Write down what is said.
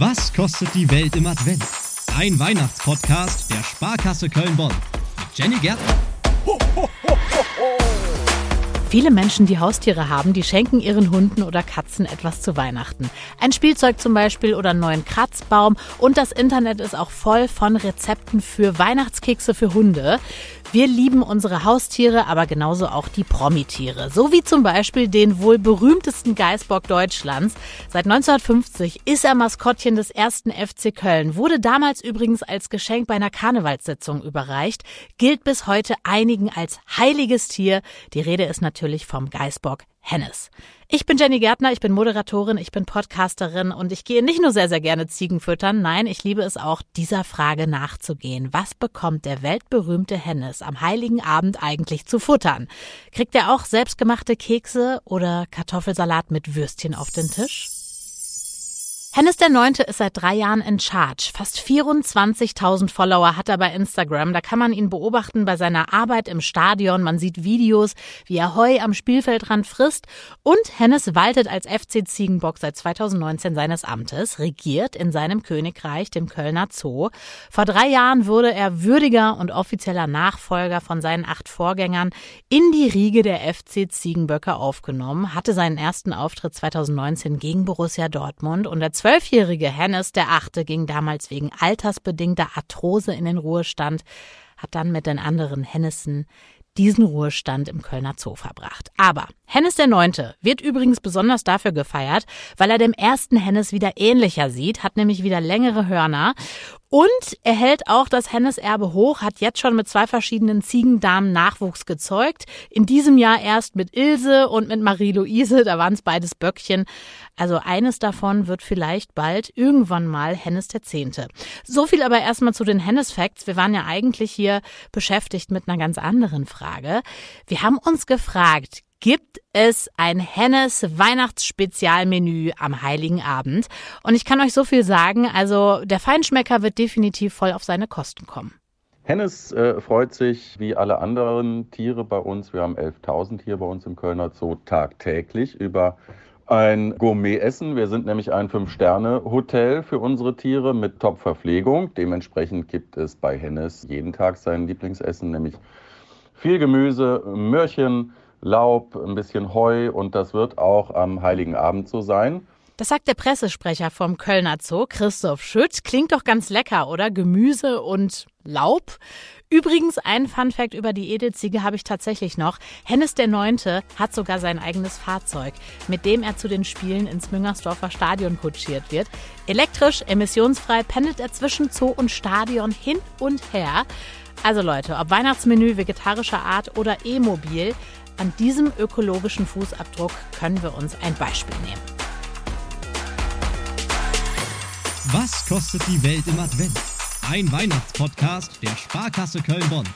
Was kostet die Welt im Advent? Ein Weihnachtspodcast der Sparkasse Köln-Bonn mit Jenny Gärtner. Viele Menschen, die Haustiere haben, die schenken ihren Hunden oder Katzen etwas zu Weihnachten. Ein Spielzeug zum Beispiel oder einen neuen Kratzbaum. Und das Internet ist auch voll von Rezepten für Weihnachtskekse für Hunde. Wir lieben unsere Haustiere, aber genauso auch die Promitiere. So wie zum Beispiel den wohl berühmtesten Geißbock Deutschlands. Seit 1950 ist er Maskottchen des ersten FC Köln, wurde damals übrigens als Geschenk bei einer Karnevalssitzung überreicht, gilt bis heute einigen als heiliges Tier. Die Rede ist natürlich vom Geißbock Hennes. Ich bin Jenny Gärtner, ich bin Moderatorin, ich bin Podcasterin und ich gehe nicht nur sehr, sehr gerne Ziegen füttern, nein, ich liebe es auch, dieser Frage nachzugehen. Was bekommt der weltberühmte Hennes am heiligen Abend eigentlich zu futtern? Kriegt er auch selbstgemachte Kekse oder Kartoffelsalat mit Würstchen auf den Tisch? Hennes der Neunte ist seit drei Jahren in Charge. Fast 24.000 Follower hat er bei Instagram. Da kann man ihn beobachten bei seiner Arbeit im Stadion. Man sieht Videos, wie er Heu am Spielfeldrand frisst. Und Hennes waltet als FC Ziegenbock seit 2019 seines Amtes, regiert in seinem Königreich, dem Kölner Zoo. Vor drei Jahren wurde er würdiger und offizieller Nachfolger von seinen acht Vorgängern in die Riege der FC Ziegenböcke aufgenommen, hatte seinen ersten Auftritt 2019 gegen Borussia Dortmund und der zwölfjährige Hennes der Achte ging damals wegen altersbedingter Arthrose in den Ruhestand, hat dann mit den anderen Hennessen diesen Ruhestand im Kölner Zoo verbracht. Aber Hennes der Neunte wird übrigens besonders dafür gefeiert, weil er dem ersten Hennes wieder ähnlicher sieht, hat nämlich wieder längere Hörner und er hält auch das Hennes Erbe hoch, hat jetzt schon mit zwei verschiedenen Ziegendamen Nachwuchs gezeugt. In diesem Jahr erst mit Ilse und mit Marie-Louise, da waren es beides Böckchen. Also eines davon wird vielleicht bald irgendwann mal Hennes der Zehnte. So viel aber erstmal zu den Hennes Facts. Wir waren ja eigentlich hier beschäftigt mit einer ganz anderen Frage. Wir haben uns gefragt, gibt es ein Hennes Weihnachtsspezialmenü am Heiligen Abend. Und ich kann euch so viel sagen, also der Feinschmecker wird definitiv voll auf seine Kosten kommen. Hennes äh, freut sich wie alle anderen Tiere bei uns. Wir haben 11.000 hier bei uns im Kölner Zoo tagtäglich über ein Gourmet-Essen. Wir sind nämlich ein Fünf-Sterne-Hotel für unsere Tiere mit Top-Verpflegung. Dementsprechend gibt es bei Hennes jeden Tag sein Lieblingsessen, nämlich viel Gemüse, Möhrchen, Laub, ein bisschen Heu und das wird auch am Heiligen Abend so sein. Das sagt der Pressesprecher vom Kölner Zoo, Christoph Schütt. Klingt doch ganz lecker, oder? Gemüse und Laub. Übrigens, ein Funfact über die Edelziege habe ich tatsächlich noch. Hennes der Neunte hat sogar sein eigenes Fahrzeug, mit dem er zu den Spielen ins Müngersdorfer Stadion kutschiert wird. Elektrisch, emissionsfrei pendelt er zwischen Zoo und Stadion hin und her. Also Leute, ob Weihnachtsmenü vegetarischer Art oder E-Mobil, an diesem ökologischen Fußabdruck können wir uns ein Beispiel nehmen. Was kostet die Welt im Advent? Ein Weihnachtspodcast der Sparkasse Köln-Bonn.